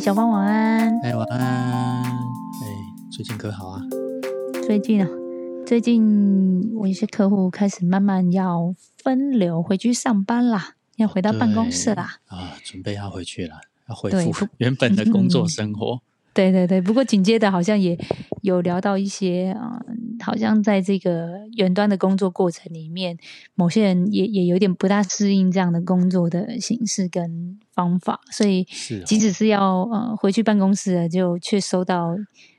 小芳晚安。哎，晚安。哎，最近可好啊？最近啊，最近我一些客户开始慢慢要分流回去上班啦，要回到办公室啦。啊，准备要回去了，要恢复 原本的工作生活。对对对，不过紧接着好像也有聊到一些啊，好像在这个远端的工作过程里面，某些人也也有点不大适应这样的工作的形式跟方法，所以即使是要呃回去办公室了，就却收到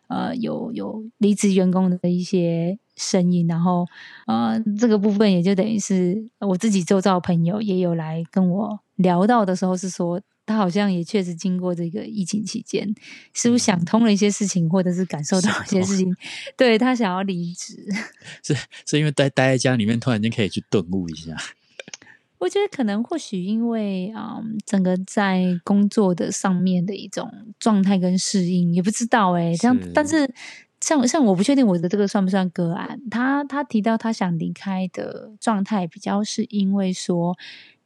呃有有离职员工的一些声音，然后呃这个部分也就等于是我自己周遭朋友也有来跟我聊到的时候是说。他好像也确实经过这个疫情期间，似乎想通了一些事情，或者是感受到一些事情，对他想要离职，是是因为待待在家里面，突然间可以去顿悟一下。我觉得可能或许因为啊，整个在工作的上面的一种状态跟适应，也不知道哎。这样，但是像像我不确定我的这个算不算个案。他他提到他想离开的状态，比较是因为说，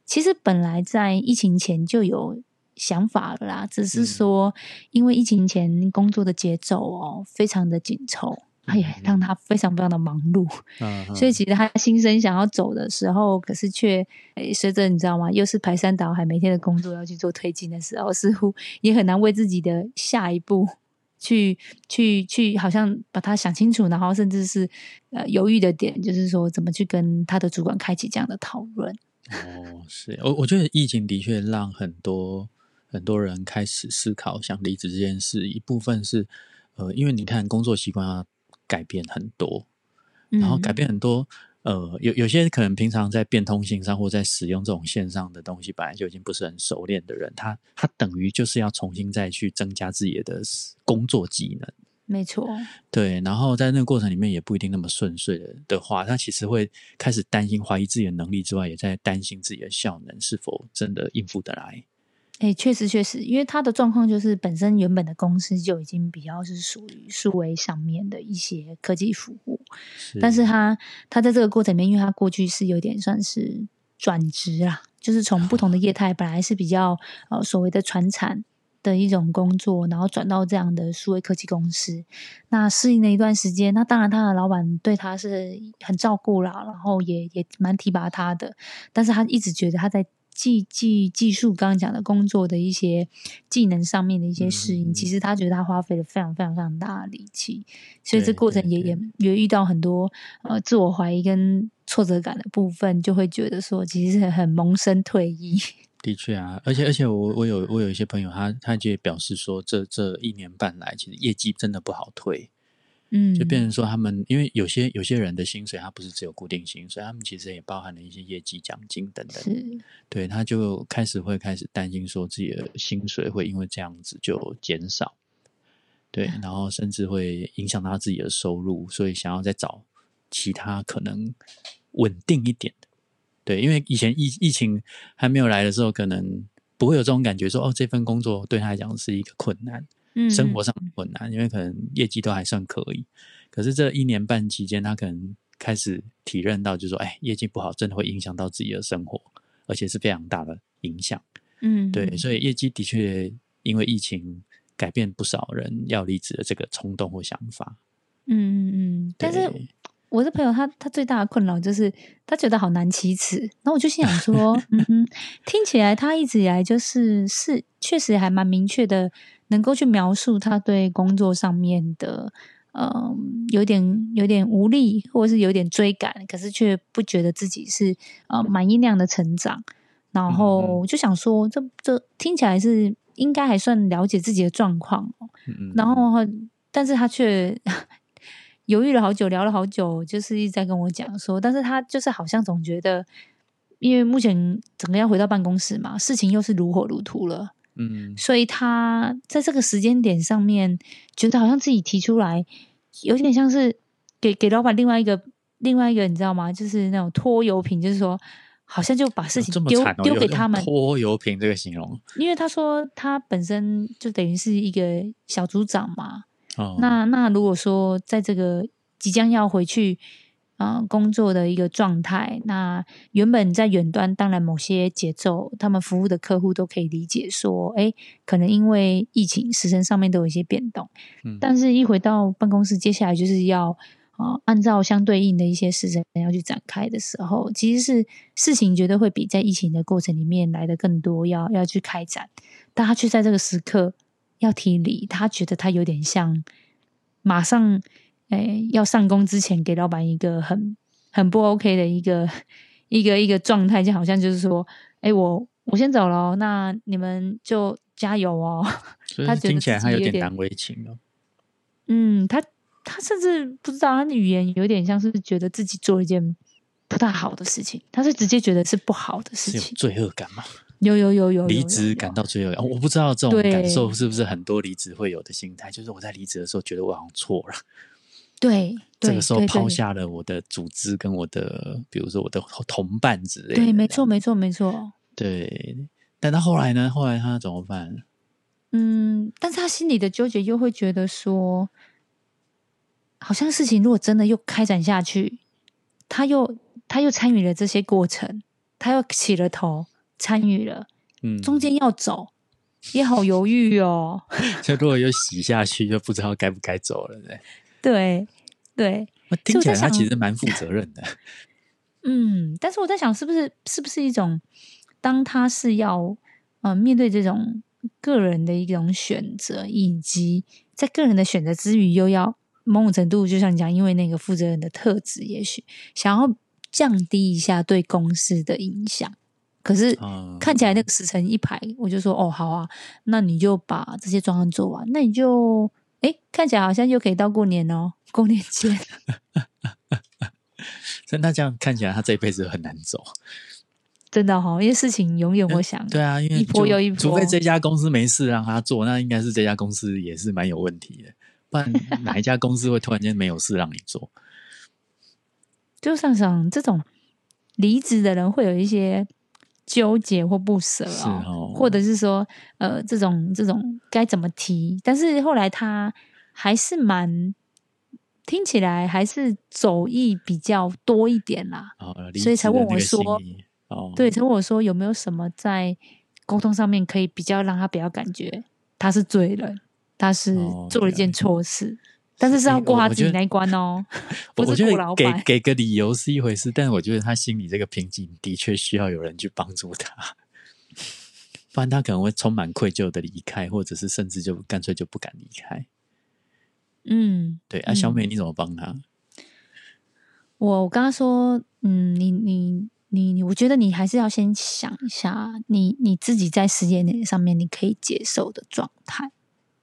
其实本来在疫情前就有。想法了啦，只是说，因为疫情前工作的节奏哦，非常的紧凑，哎呀，让他非常非常的忙碌，所以其实他心生想要走的时候，可是却随着你知道吗？又是排山倒海，每天的工作要去做推进的时候，似乎也很难为自己的下一步去去去，好像把它想清楚，然后甚至是呃犹豫的点，就是说怎么去跟他的主管开启这样的讨论。哦，是我我觉得疫情的确让很多。很多人开始思考想离职这件事，一部分是，呃，因为你看工作习惯要改变很多，然后改变很多，呃，有有些可能平常在变通性上或在使用这种线上的东西，本来就已经不是很熟练的人，他他等于就是要重新再去增加自己的工作技能。没错，对，然后在那个过程里面也不一定那么顺遂的的话，他其实会开始担心、怀疑自己的能力之外，也在担心自己的效能是否真的应付得来。哎，确实确实，因为他的状况就是本身原本的公司就已经比较是属于数位上面的一些科技服务，但是他他在这个过程里面，因为他过去是有点算是转职啦，就是从不同的业 态，本来是比较呃所谓的传产的一种工作，然后转到这样的数位科技公司，那适应了一段时间，那当然他的老板对他是很照顾啦，然后也也蛮提拔他的，但是他一直觉得他在。技技技术刚刚讲的工作的一些技能上面的一些适应，其实他觉得他花费了非常非常非常大的力气，所以这过程也也也遇到很多呃自我怀疑跟挫折感的部分，就会觉得说其实很萌生退役。的确啊，而且而且我我有我有一些朋友，他他就表示说，这这一年半来，其实业绩真的不好推。嗯，就变成说他们，因为有些有些人的薪水，他不是只有固定薪水，他们其实也包含了一些业绩奖金等等。是，对，他就开始会开始担心说自己的薪水会因为这样子就减少，对，然后甚至会影响到自己的收入，所以想要再找其他可能稳定一点的。对，因为以前疫疫情还没有来的时候，可能不会有这种感觉，说哦，这份工作对他来讲是一个困难。生活上困难，因为可能业绩都还算可以，可是这一年半期间，他可能开始体认到，就是说，哎，业绩不好，真的会影响到自己的生活，而且是非常大的影响。嗯，对，所以业绩的确因为疫情改变不少人要离职的这个冲动或想法。嗯嗯嗯，但是我的朋友他他最大的困扰就是他觉得好难启齿，然后我就心想说，嗯哼，听起来他一直以来就是是确实还蛮明确的。能够去描述他对工作上面的，嗯，有点有点无力，或者是有点追赶，可是却不觉得自己是呃满意那样的成长。然后就想说，这这听起来是应该还算了解自己的状况。然后，但是他却 犹豫了好久，聊了好久，就是一直在跟我讲说，但是他就是好像总觉得，因为目前整个要回到办公室嘛，事情又是如火如荼了。嗯，所以他在这个时间点上面，觉得好像自己提出来，有点像是给给老板另外一个另外一个，你知道吗？就是那种拖油瓶，就是说，好像就把事情丢丢给他们。拖油瓶这个形容，因为他说他本身就等于是一个小组长嘛。哦，那那如果说在这个即将要回去啊、呃工作的一个状态。那原本在远端，当然某些节奏，他们服务的客户都可以理解说，哎，可能因为疫情时程上面都有一些变动，嗯但是一回到办公室，接下来就是要啊、呃按照相对应的一些时程要去展开的时候，其实是事情绝对会比在疫情的过程里面来的更多，要要去开展。但他却在这个时刻要提离，他觉得他有点像马上诶、要上工之前给老板一个很很不 OK 的一个一个一个状态，就好像就是说，哎、我我先走了哦，那你们就加油哦。他听起来他有点难为情哦。嗯，他他甚至不知道，他的语言有点像是觉得自己做了一件不大好的事情，他是直接觉得是不好的事是有情。罪恶感吗？有有有有有离职感到罪恶感，我不知道这种感受是不是很多离职会有的心态，就是我在离职的时候觉得我好像错了，对，这个时候抛下了我的组织跟我的，比如说我的同伴之类的。对，没错，没错，没错。对。但他后来呢？后来他怎么办？嗯，但是他心里的纠结又会觉得说，好像事情如果真的又开展下去，他又他又参与了这些过程，他又起了头，参与了，嗯，中间要走，也好犹豫哦。就如果又洗下去，就不知道该不该走了。对，对对，我听起来他其实蛮负责任的。嗯，但是我在想，是不是是不是一种，当他是要呃面对这种个人的一种选择，以及在个人的选择之余，又要某种程度，就像你讲，因为那个负责人的特质，也许想要降低一下对公司的影响。可是嗯看起来那个时辰一排，我就说哦，好啊，那你就把这些专案做完，那你就哎，看起来好像又可以到过年哦，过年前。所以那这样看起来，他这一辈子很难走。真的哈、因为事情永远我想，对啊，因为一波又一波除非这家公司没事让他做，那应该是这家公司也是蛮有问题的。不然哪一家公司会突然间没有事让你做？就想想这种离职的人会有一些纠结或不舍啊哦，哦。或者是说呃这种这种该怎么提？但是后来他还是蛮听起来还是走意比较多一点啦，哦，所以才问我说哦，对，才问我说有没有什么在沟通上面可以比较让他比较感觉他是罪人，他是哦做了一件错事，但是是要过他自己那一关哦，我我觉得给。给个理由是一回事，但是我觉得他心里这个瓶颈的确需要有人去帮助他，不然他可能会充满愧疚的离开，或者是甚至就干脆就不敢离开。嗯，对啊，小嗯美你怎么帮他？我我跟他说，嗯，你你你你，我觉得你还是要先想一下，你你自己在时间点上面你可以接受的状态。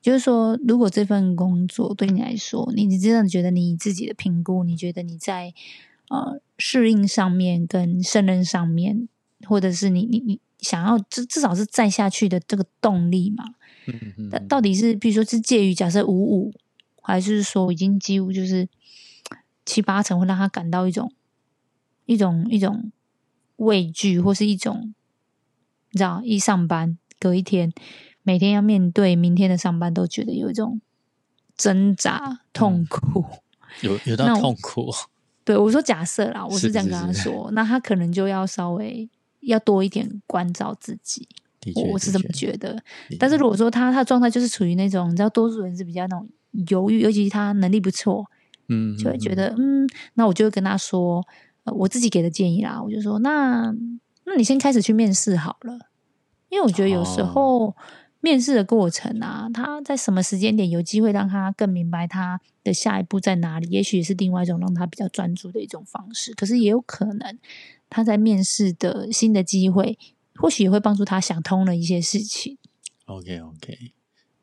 就是说，如果这份工作对你来说，你你真的觉得你自己的评估，你觉得你在呃适应上面跟胜任上面，或者是你你你想要至至少是再下去的这个动力嘛？嗯嗯那到底是比如说是介于假设五五，还是说已经几乎就是七八成，会让他感到一种一种一种畏惧，或是一种你知道，一上班隔一天，每天要面对明天的上班，都觉得有一种挣扎痛苦。有有到痛苦，对我说假设啦，我是是这样跟他说，那他可能就要稍微要多一点关照自己。我我是这么确觉得。但是如果说他他的状态就是处于那种，你知道，多数人是比较那种犹豫，尤其是他能力不错，嗯，就会觉嗯得嗯那我就会跟他说，呃，我自己给的建议啦，我就说，那那你先开始去面试好了，因为我觉得有时哦候面试的过程啊，他在什么时间点有机会让他更明白他的下一步在哪里，也许也是另外一种让他比较专注的一种方式，可是也有可能他在面试的新的机会。或许也会帮助他想通了一些事情。OK OK，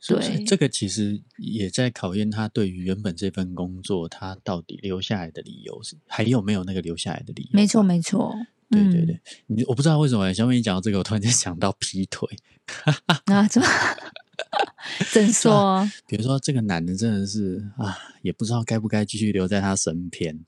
对这个其实也在考验他对于原本这份工作，他到底留下来的理由是还有没有那个留下来的理由？没错，，没错。嗯对对对，你我不知道为什么小美你讲到这个，我突然间想到劈腿。啊，怎么？怎说？比如说这个男的真的是啊，也不知道该不该继续留在他身边。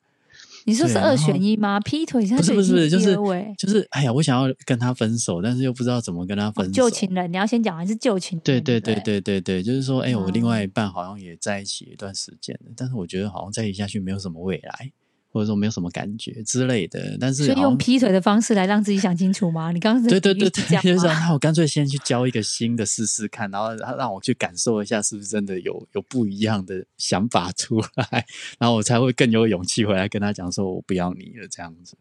你说是二选一吗？劈腿他不是不是，就是二位就是，哎呀，我想要跟他分手，但是又不知道怎么跟他分手。旧情人，你要先讲还是旧情人？对对对，对对对对，就是说，哎，我另哦外一半好像也在一起一段时间了，但是我觉得好像在一起下去没有什么未来，或者说没有什么感觉之类的。但是所以用劈腿的方式来让自己想清楚吗？你刚刚对对对对，就是说那我干脆先去交一个新的试试看，然后让我去感受一下是不是真的有有不一样的想法出来，然后我才会更有勇气回来跟他讲说我不要你了这样子。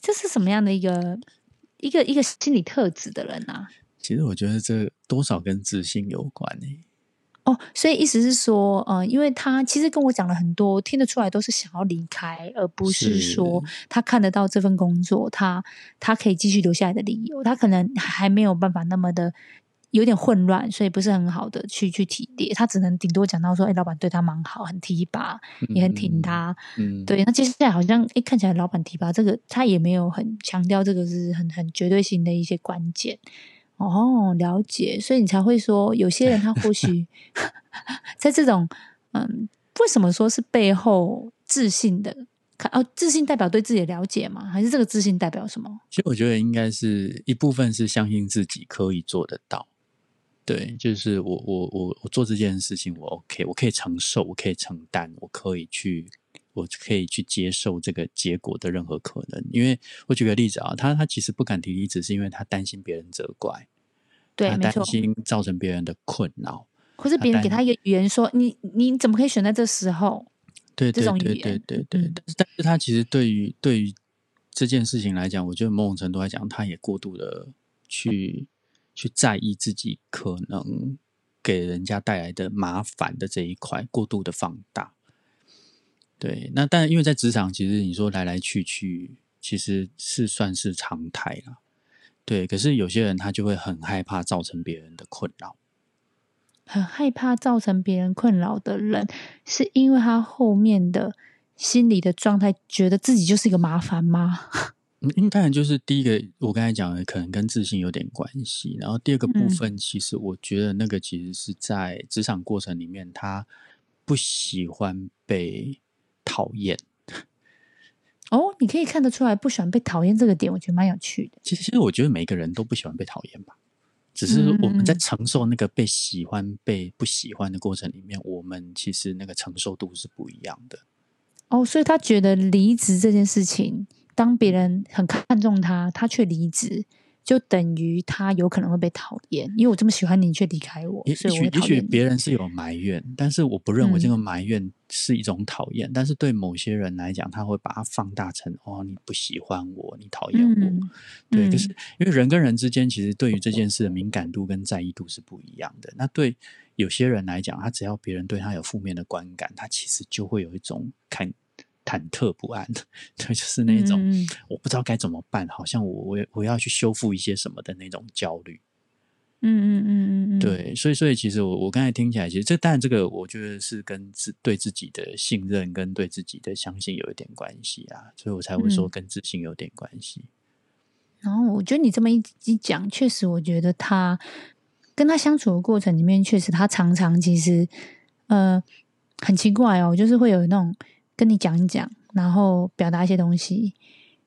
这是什么样的一个一个一个心理特质的人啊？其实我觉得这多少跟自信有关诶。哦，所以意思是说，呃，因为他其实跟我讲了很多，听得出来都是想要离开，而不是说他看得到这份工作，他他可以继续留下来的理由，他可能还没有办法那么的有点混乱，所以不是很好的去去提炼，他只能顶多讲到说，哎，老板对他蛮好，很提拔，也很挺他，嗯，对。那接下来好像，哎，看起来老板提拔这个，他也没有很强调这个是很很绝对性的一些关键。哦，了解，所以你才会说，有些人他或许 在这种，嗯，为什么说是背后自信的？看哦，自信代表对自己的了解吗？还是这个自信代表什么？其实我觉得应该是一部分是相信自己可以做得到。对，就是我我我我做这件事情，我 OK，我可以承受，我可以承担，我可以去。我可以去接受这个结果的任何可能，因为我举个例子啊，他他其实不敢提离职，是因为他担心别人责怪，对，他担心造成别人的困扰，或是别人给他一个语言说你你怎么可以选在这时候？对，这种语言，对对对。但是但是他其实对于对于这件事情来讲，我觉得某种程度来讲，他也过度的去去在意自己可能给人家带来的麻烦的这一块，过度的放大。对，那但因为在职场，其实你说来来去去，其实是算是常态了。对，可是有些人他就会很害怕造成别人的困扰，很害怕造成别人困扰的人，是因为他后面的心理的状态，觉得自己就是一个麻烦吗？嗯，当然就是第一个，我刚才讲的可能跟自信有点关系，然后第二个部分，其实我觉得那个其实是在职场过程里面，他不喜欢被。讨厌哦，你可以看得出来不喜欢被讨厌这个点，我觉得蛮有趣的。其实，其实我觉得每个人都不喜欢被讨厌吧，只是我们在承受那个被喜欢、被不喜欢的过程里面，我们其实那个承受度是不一样的。哦，所以他觉得离职这件事情，当别人很看重他，他却离职。就等于他有可能会被讨厌，因为我这么喜欢你，你却离开我。也许也许别人是有埋怨，但是我不认为这个埋怨是一种讨厌。但是对某些人来讲，他会把它放大成哦，你不喜欢我，你讨厌我。对，可是因为人跟人之间，其实对于这件事的敏感度跟在意度是不一样的。那对有些人来讲，他只要别人对他有负面的观感，他其实就会有一种看。忐忑不安，对，就是那种我不知道该怎么办，好像我我我要去修复一些什么的那种焦虑。嗯嗯嗯嗯对，所以所以其实我我刚才听起来，其实这但这个我觉得是跟自对自己的信任跟对自己的相信有一点关系啊，所以我才会说跟自信有点关系。然后我觉得你这么一一讲，确实我觉得他跟他相处的过程里面，确实他常常其实呃很奇怪哦，就是会有那种。跟你讲一讲，然后表达一些东西，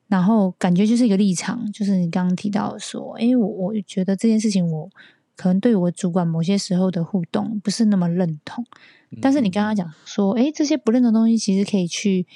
然后感觉就是一个立场，就是你刚刚提到说，哎，我我觉得这件事情，我可能对我主管某些时候的互动不是那么认同，但是你刚刚讲说，诶，这些不认同东西，其实可以去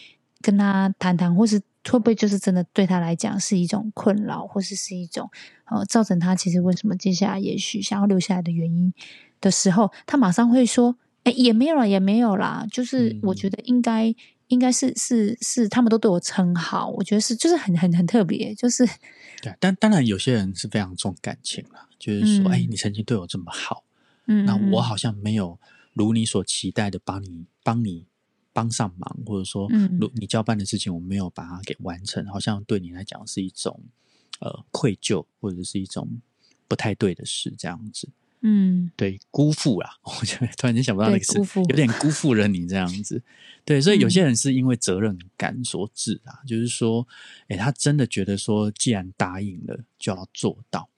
跟他谈谈，或是会不会就是真的对他来讲是一种困扰，或是是一种呃造成他其实为什么接下来也许想要留下来的原因的时候，他马上会说，哎，也没有啦，也没有啦，就是我觉得应该。应该是是是，他们都对我称好，我觉得是就是很很很特别，就是对。但当然，有些人是非常重感情了，就是说，哎，你曾经对我这么好，嗯，那我好像没有如你所期待的帮你帮你帮上忙，或者说，如你交办的事情我没有把它给完成，好像对你来讲是一种呃愧疚，或者是一种不太对的事，这样子。嗯，对，辜负啦，我就突然间想不到那个词，有点辜负了你这样子。对，所以有些人是因为责任感所致啊，就是说，哎，他真的觉得说，既然答应了，就要做到。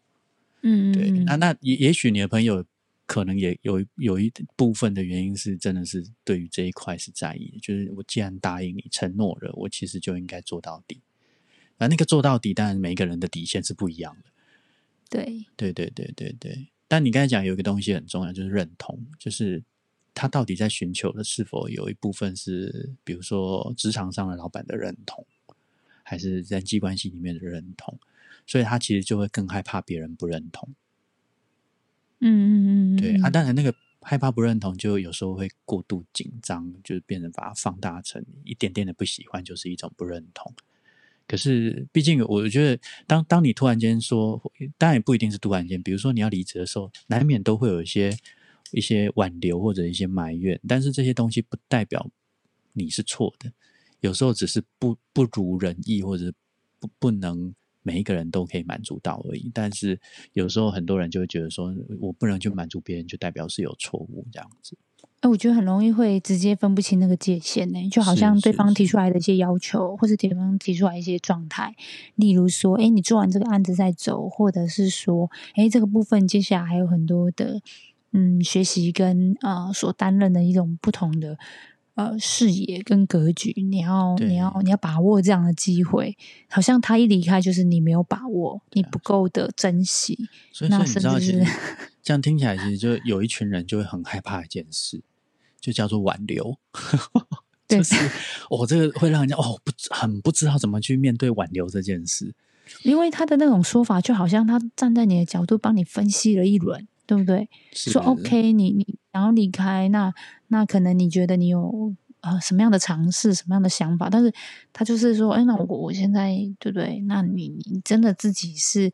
嗯，对，那那也也许你的朋友可能也有有一部分的原因是，真的是对于这一块是在意，就是我既然答应你承诺了，我其实就应该做到底。那那个做到底，当然每一个人的底线是不一样的。对，对对对对对。但你刚才讲有一个东西很重要，就是认同，就是他到底在寻求的是否有一部分是，比如说职场上的老板的认同，还是人际关系里面的认同？所以他其实就会更害怕别人不认同。嗯嗯嗯，对啊，当然那个害怕不认同，就有时候会过度紧张，就是变成把它放大成一点点的不喜欢，就是一种不认同。可是，毕竟我觉得，当当你突然间说，当然也不一定是突然间，比如说你要离职的时候，难免都会有一些一些挽留或者一些埋怨，但是这些东西不代表你是错的，有时候只是不不如人意，或者不不能。每一个人都可以满足到而已，但是有时候很多人就会觉得说，我不能去满足别人，就代表是有错误这样子。哎，我觉得很容易会直接分不清那个界限呢，就好像对方提出来的一些要求，或是对方提出来一些状态，例如说，哎，你做完这个案子再走，或者是说，哎，这个部分接下来还有很多的，嗯，学习跟呃所担任的一种不同的。呃，视野跟格局，你要你要你要把握这样的机会。好像他一离开，就是你没有把握，你不够的珍惜。所以，你知道，这样听起来，其实就有一群人就会很害怕一件事，就叫做挽留。就是我这个会让人家哦不很不知道怎么去面对挽留这件事，因为他的那种说法，就好像他站在你的角度帮你分析了一轮。对不对？说 OK，你你想要离开，那那可能你觉得你有呃什么样的尝试，什么样的想法？但是他就是说，哎，那我我现在对不对？那你你真的自己是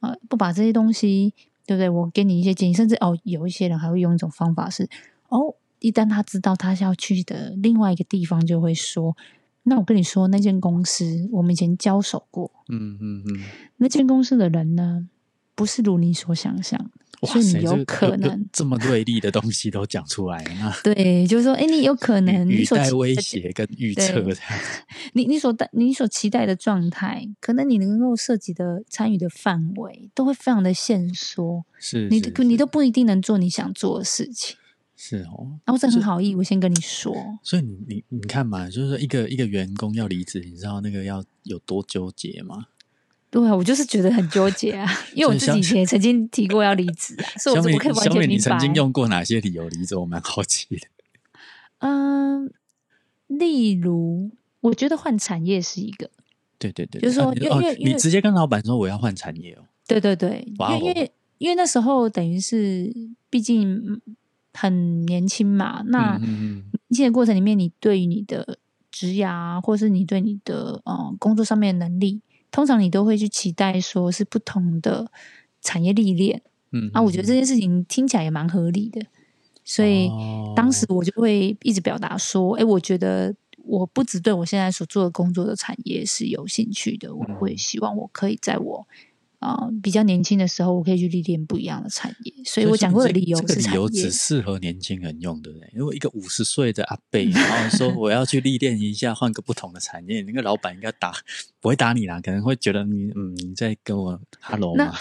呃不把这些东西对不对？我给你一些建议，甚至哦，有一些人还会用一种方法是，哦，一旦他知道他是要去的另外一个地方，就会说，那我跟你说，那间公司我们以前交手过，嗯嗯嗯，那间公司的人呢，不是如你所想象。所以你有可能这么锐利的东西都讲出来了。对，就是说，哎，你有可能语带威胁跟预测。你你所你所期待的状态，可能你能够涉及的参与的范围，都会非常的限缩。是，你你都不一定能做你想做的事情。是哦，那我这很好意，我先跟你说。所以你你你看嘛，就是说一个一个员工要离职，你知道那个要有多纠结吗？对啊，我就是觉得很纠结啊，因为我自己以前曾经提过要离职啊，所以我可以完全明白。你曾经用过哪些理由离职？我蛮好奇的。嗯，例如，我觉得换产业是一个。对对对，就是说，因为你直接跟老板说我要换产业哦。对对对，因为因为因为那时候等于是，毕竟很年轻嘛，那年轻的过程里面，你对于你的职涯，或是你对你的呃工作上面的能力。通常你都会去期待说是不同的产业历练，嗯啊，我觉得这件事情听起来也蛮合理的，所以当时我就会一直表达说，哎，我觉得我不只对我现在所做的工作的产业是有兴趣的，我会希望我可以在我。啊，比较年轻的时候，我可以去历练不一样的产业，所以我讲过的理由，这个理由只适合年轻人用，对不对？如果一个五十岁的阿贝，然后说 我要去历练一下，换个不同的产业，那个老板应该打不会打你啦，可能会觉得你嗯你在跟我 hello 嘛，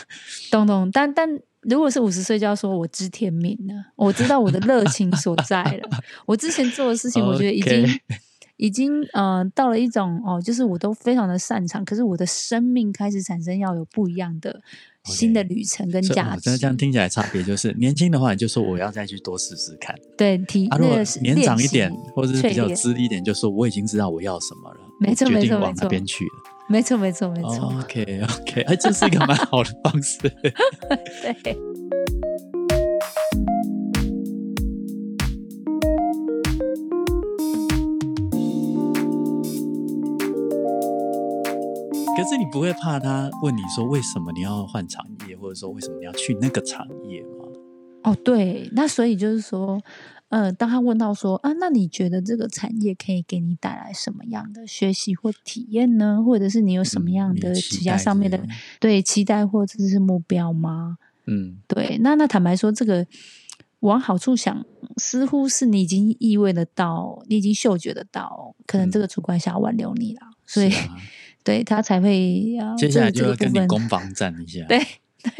懂懂。但但如果是五十岁，就要说我知天命了，我知道我的热情所在了，我之前做的事情，我觉得已经。已经呃到了一种哦，就是我都非常的擅长，可是我的生命开始产生要有不一样的新的旅程跟价值。这样听起来差别就是，年轻的话你就说我要再去多试试看。对，提如果年长一点或者是比较资历一点，就说我已经知道我要什么了，没错没错往那边去了。没错没错没错。OK OK，哎，这是一个蛮好的方式。对。是你不会怕他问你说为什么你要换产业，或者说为什么你要去那个产业吗？哦，对，那所以就是说，呃，当他问到说啊，那你觉得这个产业可以给你带来什么样的学习或体验呢？或者是你有什么样的其他上面的对期待或者是目标吗？嗯，对，那那坦白说，这个往好处想，似乎是你已经意味得到，你已经嗅觉得到，可能这个主管想要挽留你了，所以。对他才会要，接下来就要跟你攻防战一下。对对，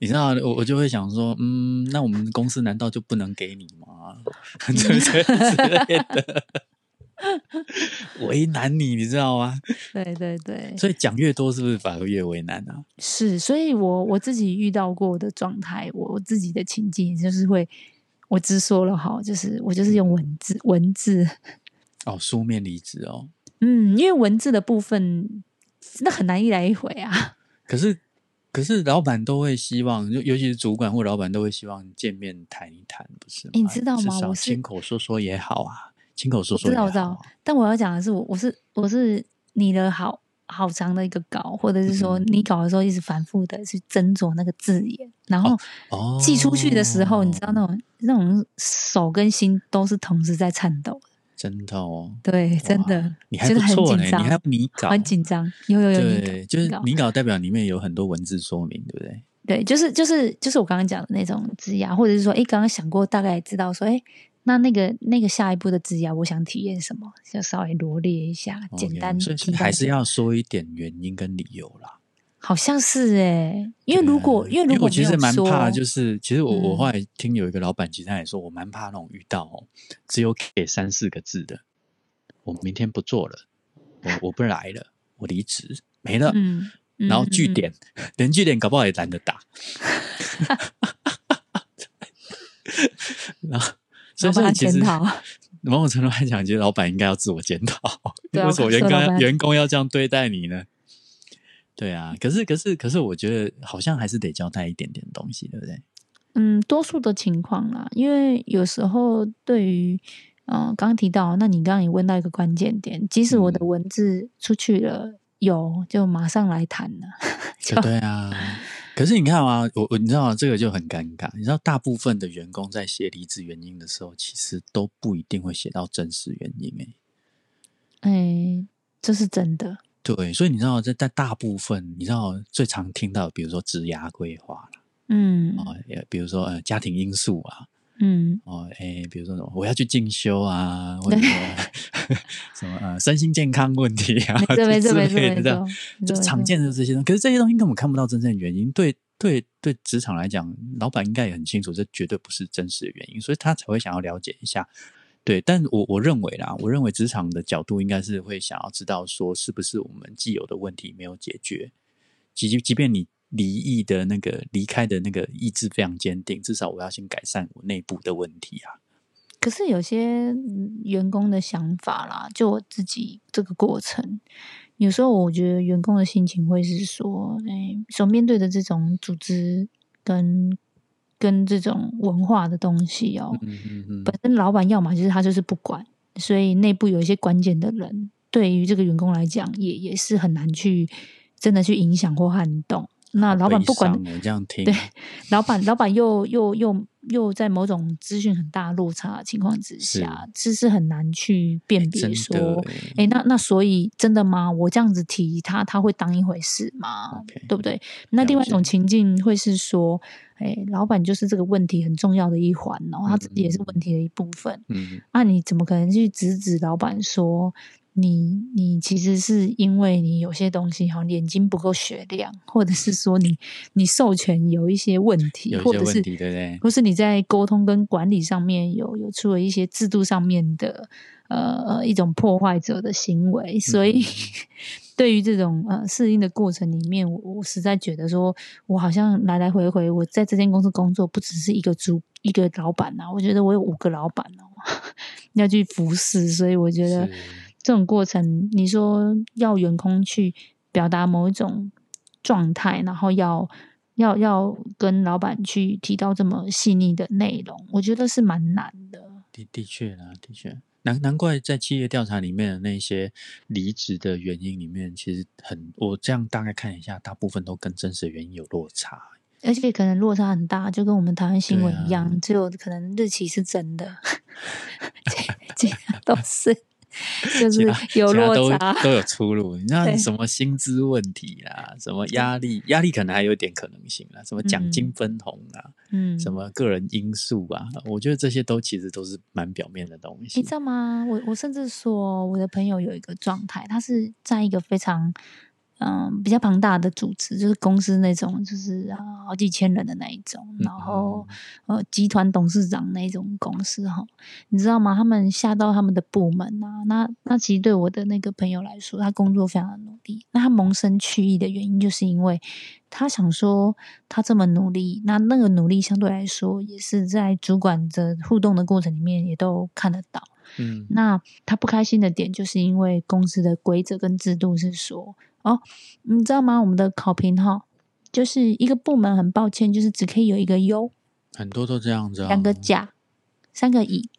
你知道我我就会想说，嗯，那我们公司难道就不能给你吗？之类的，为难你，你知道吗？对对对，所以讲越多，是不是反而越为难啊？是，所以我我自己遇到过的状态，我自己的情境就是会，我直说了哈，就是我就是用文字文字哦，书面离职哦。嗯，因为文字的部分那很难一来一回啊。可是，可是老板都会希望，就尤其是主管或老板都会希望见面谈一谈，不是吗？你知道吗？我是亲口说说也好啊，亲口说说。知道，我知道。但我要讲的是，我我是我是你的好好长的一个稿，或者是说你稿的时候一直反复的去斟酌那个字眼，然后寄出去的时候，你知道那种那种手跟心都是同时在颤抖。真的哦，对，真的，你还不错呢，你还拟稿，很紧张，有有有，对，就是拟稿代表里面有很多文字说明，对不对？对，就是就是就是我刚刚讲的那种字牙，或者是说，哎，刚刚想过，大概知道说，哎，那那个那个下一步的字牙，我想体验什么，就稍微罗列一下，简单，所以还是要说一点原因跟理由啦。好像是哎，因为如果因为如果其实蛮怕，就是其实我我后来听有一个老板，其实他也说我蛮怕那种遇到哦，只有给三四个字的，我明天不做了，我我不来了，我离职没了，嗯，然后据点连据点搞不好也懒得打，然后 所以其实某种程度来讲，其实老板应该要自我检讨，为什么员工员工要这样对待你呢？对啊，可是可是可是，我觉得好像还是得交代一点点东西，对不对？嗯，多数的情况啦，因为有时候对于嗯，刚刚提到，那你刚刚也问到一个关键点，即使我的文字出去了，有就马上来谈了。对啊，可是你看啊，我我你知道这个就很尴尬，你知道大部分的员工在写离职原因的时候，其实都不一定会写到真实原因，哎，哎，这是真的。对，所以你知道，在在大部分，你知道最常听到，比如说职涯规划嗯，哦，也比如说呃家庭因素啊，嗯，哦，哎，比如说什么我要去进修啊，或者 什么呃身心健康问题啊，之类的，这样就常见的这些东西。可是这些东西根本看不到真正的原因。对对对，职场来讲，老板应该也很清楚，这绝对不是真实的原因，所以他才会想要了解一下。对，但我我认为啦，我认为职场的角度应该是会想要知道说，是不是我们既有的问题没有解决，即即便你离异的那个离开的那个意志非常坚定，至少我要先改善我内部的问题啊。可是有些员工的想法啦，就我自己这个过程，有时候我觉得员工的心情会是说，哎，所面对的这种组织跟。跟这种文化的东西哦，本身老板要么就是他就是不管，所以内部有一些关键的人，对于这个员工来讲，也也是很难去真的去影响或撼动。那老板不管，这样听对，老板老板又又又又在某种资讯很大落差的情况之下，其实很难去辨别说，哎，那那所以真的吗？我这样子提他，他会当一回事吗？对不对？那另外一种情境会是说，哎，老板就是这个问题很重要的一环哦，他自己也是问题的一部分。嗯，那你怎么可能去指指老板说？你你其实是因为你有些东西哈眼睛不够雪亮，或者是说你你授权有一些问题，或者是对不对？或是你在沟通跟管理上面有有出了一些制度上面的呃一种破坏者的行为，所以 对于这种呃适应的过程里面，我我实在觉得说，我好像来来回回我在这间公司工作，不只是一个主一个老板呐，我觉得我有五个老板哦 要去服侍，所以我觉得。这种过程，你说要员工去表达某一种状态，然后要要要跟老板去提到这么细腻的内容，我觉得是蛮难的。的的确啊，的确难难怪在企业调查里面的那些离职的原因里面，其实很我这样大概看一下，大部分都跟真实的原因有落差，而且可能落差很大，就跟我们台湾新闻一样，只有可能日期是真的，这样都是。就是有落差，都有出路。你知道什么薪资问题啦？什么压力？压力可能还有点可能性啦？什么奖金分红啊？嗯，什么个人因素啊？我觉得这些都其实都是蛮表面的东西。你知道吗？我我甚至说，我的朋友有一个状态，他是在一个非常嗯比较庞大的组织，就是公司那种，就是啊好几千人的那一种，然后呃集团董事长那种公司哈，你知道吗？他们下到他们的部门啊，那那其实对我的那个朋友来说，他工作非常的努力，那他萌生去意的原因，就是因为他想说他这么努力，那那个努力相对来说，也是在主管的互动的过程里面也都看得到。嗯，那他不开心的点，就是因为公司的规则跟制度是说，哦，你知道吗？我们的考评哈，就是一个部门很抱歉，就是只可以有一个优，很多都这样子，两个甲，三个乙，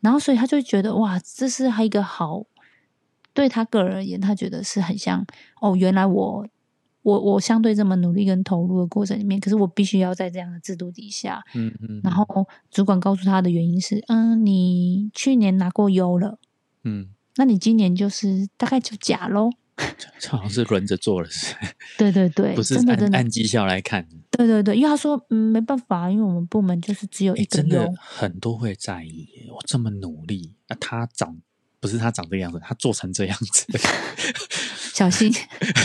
然后所以他就觉得哇，这是还一个好，对他个人而言，他觉得是很像哦，原来我。我我相对这么努力跟投入的过程里面，可是我必须要在这样的制度底下，嗯嗯，然后主管告诉他的原因是，嗯，你去年拿过优了，嗯，那你今年就是大概就假喽，这 好像是轮着做了是，对对对，不是按按绩效来看，对对对，因为他说，嗯，没办法，因为我们部门就是只有一个真的，很多会在意，我这么努力，啊，他长不是他长这个样子，他做成这样子。小心，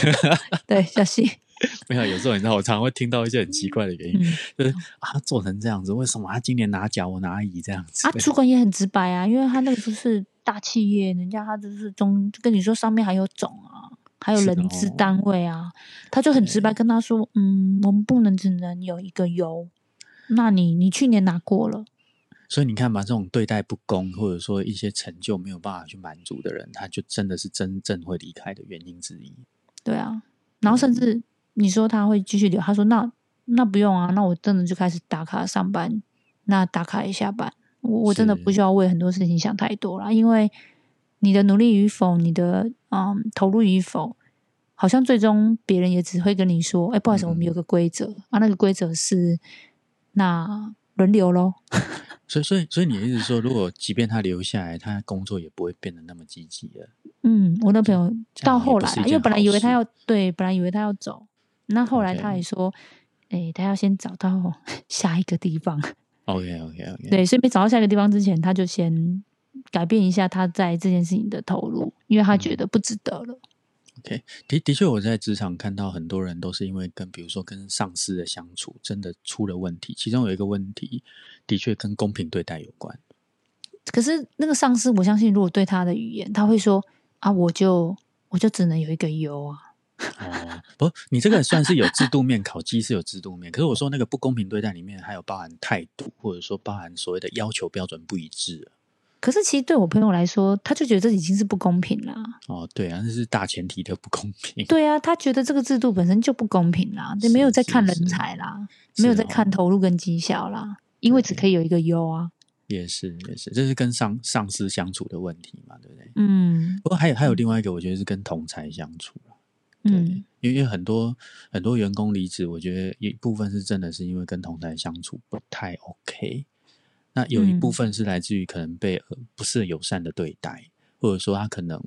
对，小心。没有，有时候你知道，我常常会听到一些很奇怪的原因，就是啊，做成这样子，为什么他今年拿甲，我拿乙这样子？啊，主管也很直白啊，因为他那个就是大企业，人家他就是中跟你说上面还有总啊，还有人资单位啊，他就很直白跟他说，嗯，我们不能只能有一个优，那你你去年拿过了。所以你看嘛，这种对待不公，或者说一些成就没有办法去满足的人，他就真的是真正会离开的原因之一。对啊，然后甚至你说他会继续留，他说那那不用啊，那我真的就开始打卡上班，那打卡一下班，我我真的不需要为很多事情想太多了，因为你的努力与否，你的嗯投入与否，好像最终别人也只会跟你说，哎，不好意思，我们有个规则啊，那个规则是那轮流咯。所以，所以，所以你的意思说，如果即便他留下来，他工作也不会变得那么积极了。嗯，我那朋友到后来，因为本来以为他要对，本来以为他要走，那后来他还说，哎，他要先找到 下一个地方。OK，OK，OK。对，所以没找到下一个地方之前，他就先改变一下他在这件事情的投入，因为他觉得不值得了。OK，的的确，我在职场看到很多人都是因为跟，比如说跟上司的相处真的出了问题。其中有一个问题，的确跟公平对待有关。可是那个上司，我相信如果对他的语言，他会说：“啊，我就我就只能有一个优啊。” 哦，不，你这个算是有制度面，考绩是有制度面。可是我说那个不公平对待里面，还有包含态度，或者说包含所谓的要求标准不一致。可是，其实对我朋友来说，他就觉得这已经是不公平了。哦，对啊，那是大前提的不公平。对啊，他觉得这个制度本身就不公平啦，就没有在看人才啦，没有在看投入跟绩效啦，因为只可以有一个优啊。也是，也是，这是跟上上司相处的问题嘛，对不对？嗯。不过还有还有另外一个，我觉得是跟同才相处嗯，因为很多很多员工离职，我觉得一部分是真的是因为跟同台相处不太 OK。那有一部分是来自于可能被不是友善的对待，或者说他可能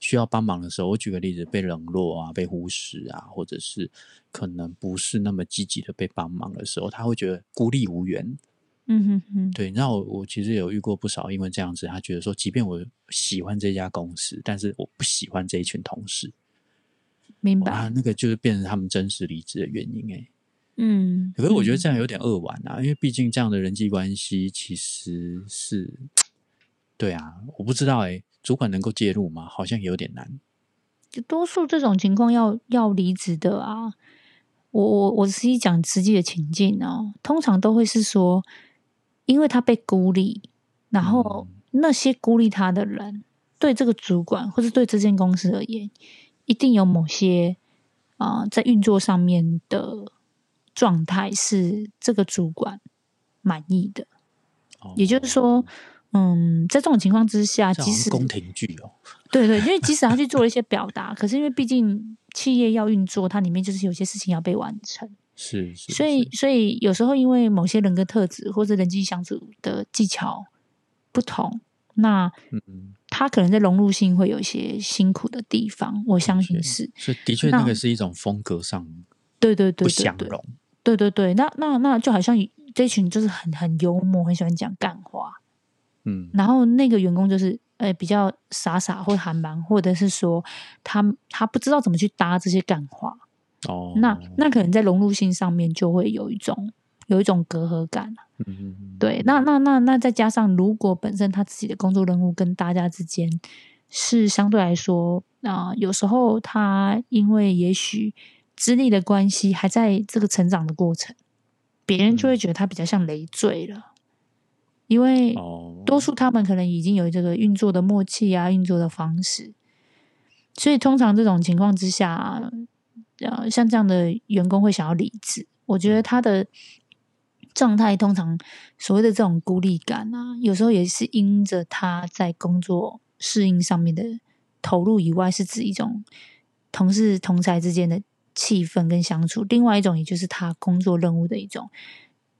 需要帮忙的时候，我举个例子，被冷落啊，被忽视啊，或者是可能不是那么积极的被帮忙的时候，他会觉得孤立无援。嗯哼哼，对。那我我其实有遇过不少，因为这样子，他觉得说，即便我喜欢这家公司，但是我不喜欢这一群同事。明白。那个就是变成他们真实离职的原因，哎。嗯，可是我觉得这样有点扼腕啊，因为毕竟这样的人际关系其实是，对啊，我不知道哎，主管能够介入吗？好像有点难。多数这种情况要要离职的啊，我我我实际讲实际的情境哦，通常都会是说，因为他被孤立，然后那些孤立他的人，对这个主管或者对这间公司而言，一定有某些啊在运作上面的。状态是这个主管满意的，也就是说，嗯，在这种情况之下，即使宫廷剧哦，对对，因为即使他去做了一些表达，可是因为毕竟企业要运作，它里面就是有些事情要被完成，是，是所以所以有时候因为某些人格特质或者人际相处的技巧不同，那嗯，他可能在融入性会有一些辛苦的地方，我相信是，所以的确那个是一种风格上，对对对，不相容。对对对，那那那就好像这群就是很很幽默，很喜欢讲干话，嗯，然后那个员工就是呃比较傻傻或含蛮，或者是说他他不知道怎么去搭这些干话，哦，那那可能在融入性上面就会有一种有一种隔阂感。嗯嗯嗯对，那那那那再加上，如果本身他自己的工作任务跟大家之间是相对来说啊、有时候他因为也许资历的关系，还在这个成长的过程，别人就会觉得他比较像累赘了，因为哦，多数他们可能已经有这个运作的默契啊，运作的方式，所以通常这种情况之下，呃，像这样的员工会想要离职。我觉得他的状态通常所谓的这种孤立感啊，有时候也是因着他在工作适应上面的投入以外，是指一种同事同才之间的气氛跟相处；另外一种，也就是他工作任务的一种，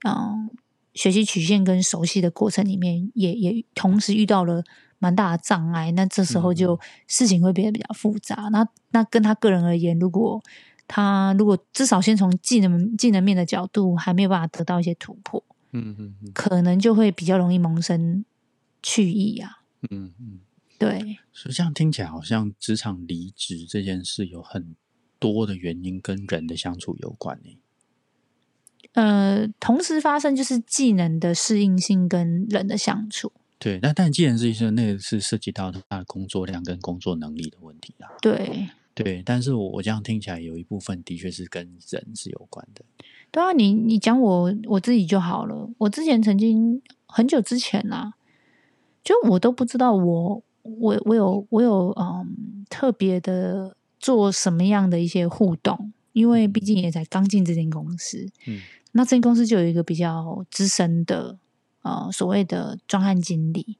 嗯，学习曲线跟熟悉的过程里面，也也同时遇到了蛮大的障碍。那这时候就事情会变得比较复杂。那那跟他个人而言，如果他如果至少先从技能技能面的角度还没有办法得到一些突破，嗯嗯嗯可能就会比较容易萌生去意啊。嗯嗯，对，所以这样听起来好像职场离职这件事有很多的原因跟人的相处有关呢。呃，同时发生就是技能的适应性跟人的相处。对，那但既然是说那个是涉及到他的工作量跟工作能力的问题啦。对，对，但是我我这样听起来有一部分的确是跟人是有关的。对啊，你你讲我我自己就好了。我之前曾经很久之前啊，就我都不知道我我我有我有嗯特别的做什么样的一些互动，因为毕竟也才刚进这间公司。嗯，那这间公司就有一个比较资深的呃所谓的专案经理。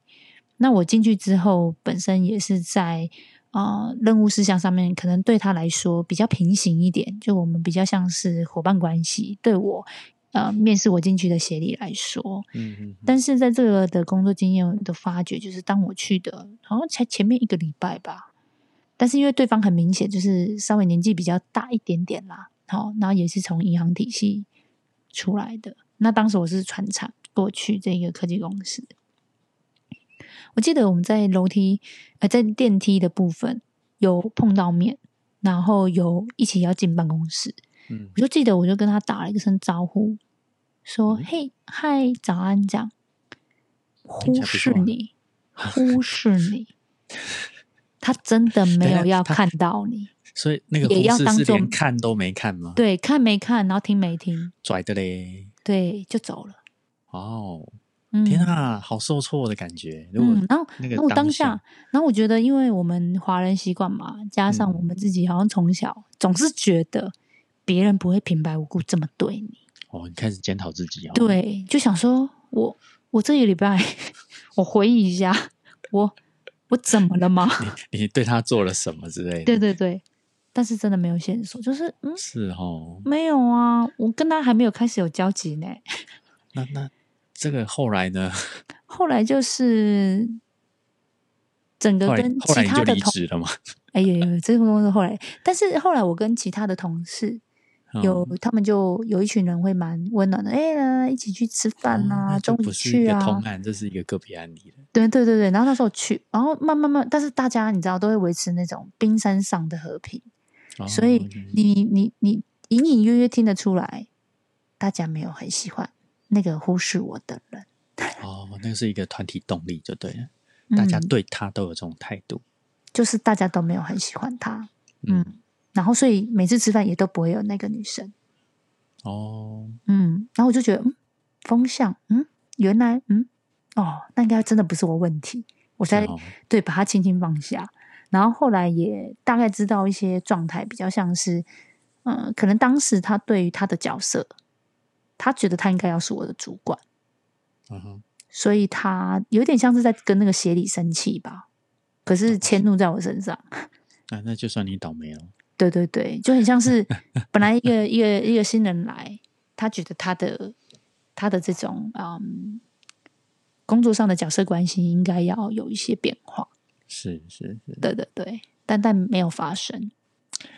那我进去之后，本身也是在呃任务事项上面，可能对他来说比较平行一点，就我们比较像是伙伴关系。对我呃面试我进去的协理来说，嗯嗯但是在这个的工作经验的发掘，就是当我去的，好像才前面一个礼拜吧。但是因为对方很明显就是稍微年纪比较大一点点啦，好，然后也是从银行体系出来的。那当时我是传产过去这个科技公司，我记得我们在楼梯呃在电梯的部分有碰到面，然后有一起要进办公室，嗯我就记得我就跟他打了一声招呼，说：“嗯嘿，嗨，早安。”这样忽视你，忽视你，他真的没有要看到你，所以那个也要当作连看都没看吗？，对，看没看，然后听没听，拽的嘞。对，就走了。哦，嗯，天啊，好受挫的感觉。如果嗯，然后那个然后我当下下，然后我觉得，因为我们华人习惯嘛，加上我们自己好像从小总是觉得别人不会平白无故这么对你，哦，你开始检讨自己哦。，对，就想说我我这一礼拜 我回忆一下，我我怎么了吗？你对他做了什么之类的？对对对，但是真的没有线索，就是嗯，是哦。没有啊，我跟他还没有开始有交集呢。那那这个后来呢？后来就是整个跟其他的同，事了吗？哎呦呦，这个公司后来，但是后来我跟其他的同事 有，嗯他们就有一群人会蛮温暖的，哎、呀一起去吃饭呐啊，中午去啊，个通案，这是一个个别案例了。对对对对，然后那时候去，然后慢慢慢，但是大家你知道都会维持那种冰山上的和平，哦所以你你你隐隐约约听得出来，大家没有很喜欢那个忽视我的人，哦，那个是一个团体动力，就对了。大家嗯对他都有这种态度。就是大家都没有很喜欢他，嗯，嗯，然后所以每次吃饭也都不会有那个女生，哦，嗯，然后我就觉得，嗯，风向，嗯，原来，嗯，哦，那应该真的不是我问题，我才、对把它轻轻放下。然后后来也大概知道一些状态，比较像是，嗯、可能当时他对于他的角色，他觉得他应该要是我的主管，嗯哼，所以他有点像是在跟那个协理生气吧，可是迁怒在我身上。那 那就算你倒霉了。对对对，就很像是本来一个 一个一个新人来，他觉得他的他的这种嗯工作上的角色关系应该要有一些变化。是是是。对对对，但但没有发生，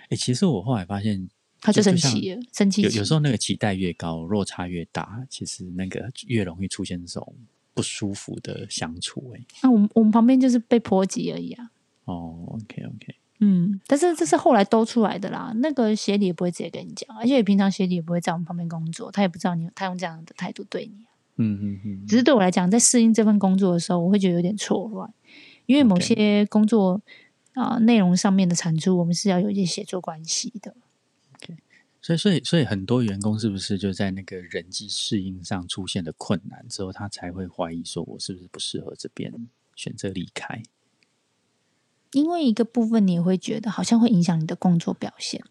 哎、其实我后来发现，他就生气了，生气气有有时候那个期待越高，落差越大，其实那个越容易出现这种不舒服的相处、欸。那、我们我们旁边就是被波及而已啊。哦，OK OK，嗯，但是这是后来兜出来的啦。那个协理也不会直接跟你讲，而且平常协理也不会在我们旁边工作，他也不知道你他用这样的态度对你。嗯嗯嗯，只是对我来讲，在适应这份工作的时候，我会觉得有点错乱，因为某些工作啊、内容上面的产出，我们是要有一些协作关系的。所以所以所以很多员工是不是就在那个人际适应上出现了困难之后，他才会怀疑说我是不是不适合这边，选择离开？因为一个部分，你也会觉得好像会影响你的工作表现。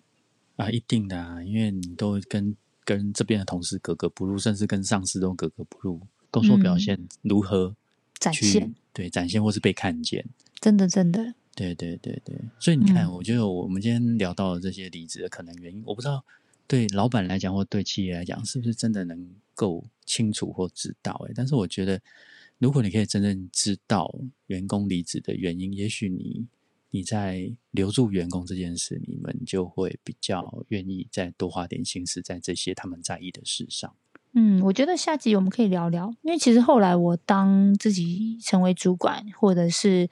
啊，一定的啊，因为你都跟跟这边的同事格格不入，甚至跟上司都格格不入，工作表嗯现如何去、展现对展现或是被看见？真的真的，对对对对，所以你看，嗯我觉得我们今天聊到的这些离职的可能原因，我不知道对老板来讲或对企业来讲，是不是真的能够清楚或知道？哎，但是我觉得，如果你可以真正知道员工离职的原因，也许你你在留住员工这件事，你们就会比较愿意再多花点心思在这些他们在意的事上。嗯，我觉得下集我们可以聊聊，因为其实后来我当自己成为主管，或者是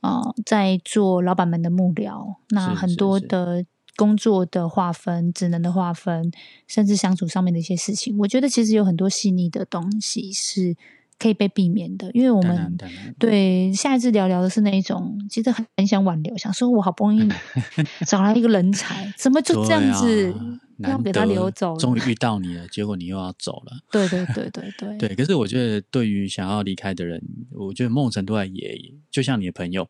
呃在做老板们的幕僚，那很多的工作的划分、职能的划分，甚至相处上面的一些事情，我觉得其实有很多细腻的东西是可以被避免的，因为我们对，下一次聊聊的是那一种，其实很很想挽留，想说我好不容易 找来一个人才，怎么就这样子、啊要给他留走？终于遇到你了，结果你又要走了。对对对对对，对，可是我觉得对于想要离开的人，我觉得某种程度上也就像你的朋友，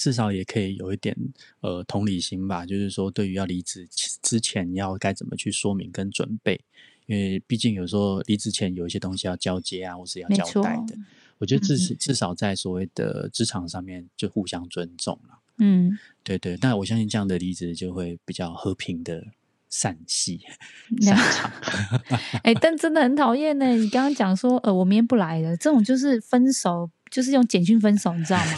至少也可以有一点呃同理心吧，就是说对于要离职之前要该怎么去说明跟准备，因为毕竟有时候离职前有一些东西要交接啊，或是要交代的。我觉得至嗯少至少在所谓的职场上面就互相尊重了。嗯，对对，但我相信这样的离职就会比较和平的散戏那 散场。哎、但真的很讨厌呢。你刚刚讲说，呃，我明天不来了，这种就是分手，就是用简讯分手，你知道吗？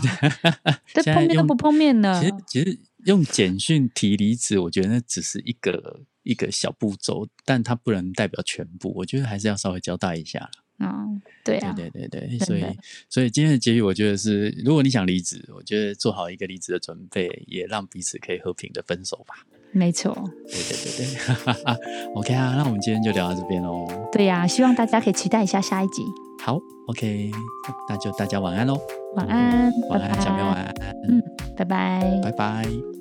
这现在用碰面都不碰面了其。实其实用简讯提离职，我觉得那只是一个一个小步骤，但它不能代表全部。我觉得还是要稍微交代一下啦。啊、对啊，对对对对，所以所以今天的结语，我觉得是，如果你想离职，我觉得做好一个离职的准备，也让彼此可以和平的分手吧。没错，对对对对，OK 啊，那我们今天就聊到这边喽。对呀、希望大家可以期待一下下一集。好，OK，那就大家晚安喽。晚安，晚安，拜拜小喵晚安，嗯，拜拜。拜拜。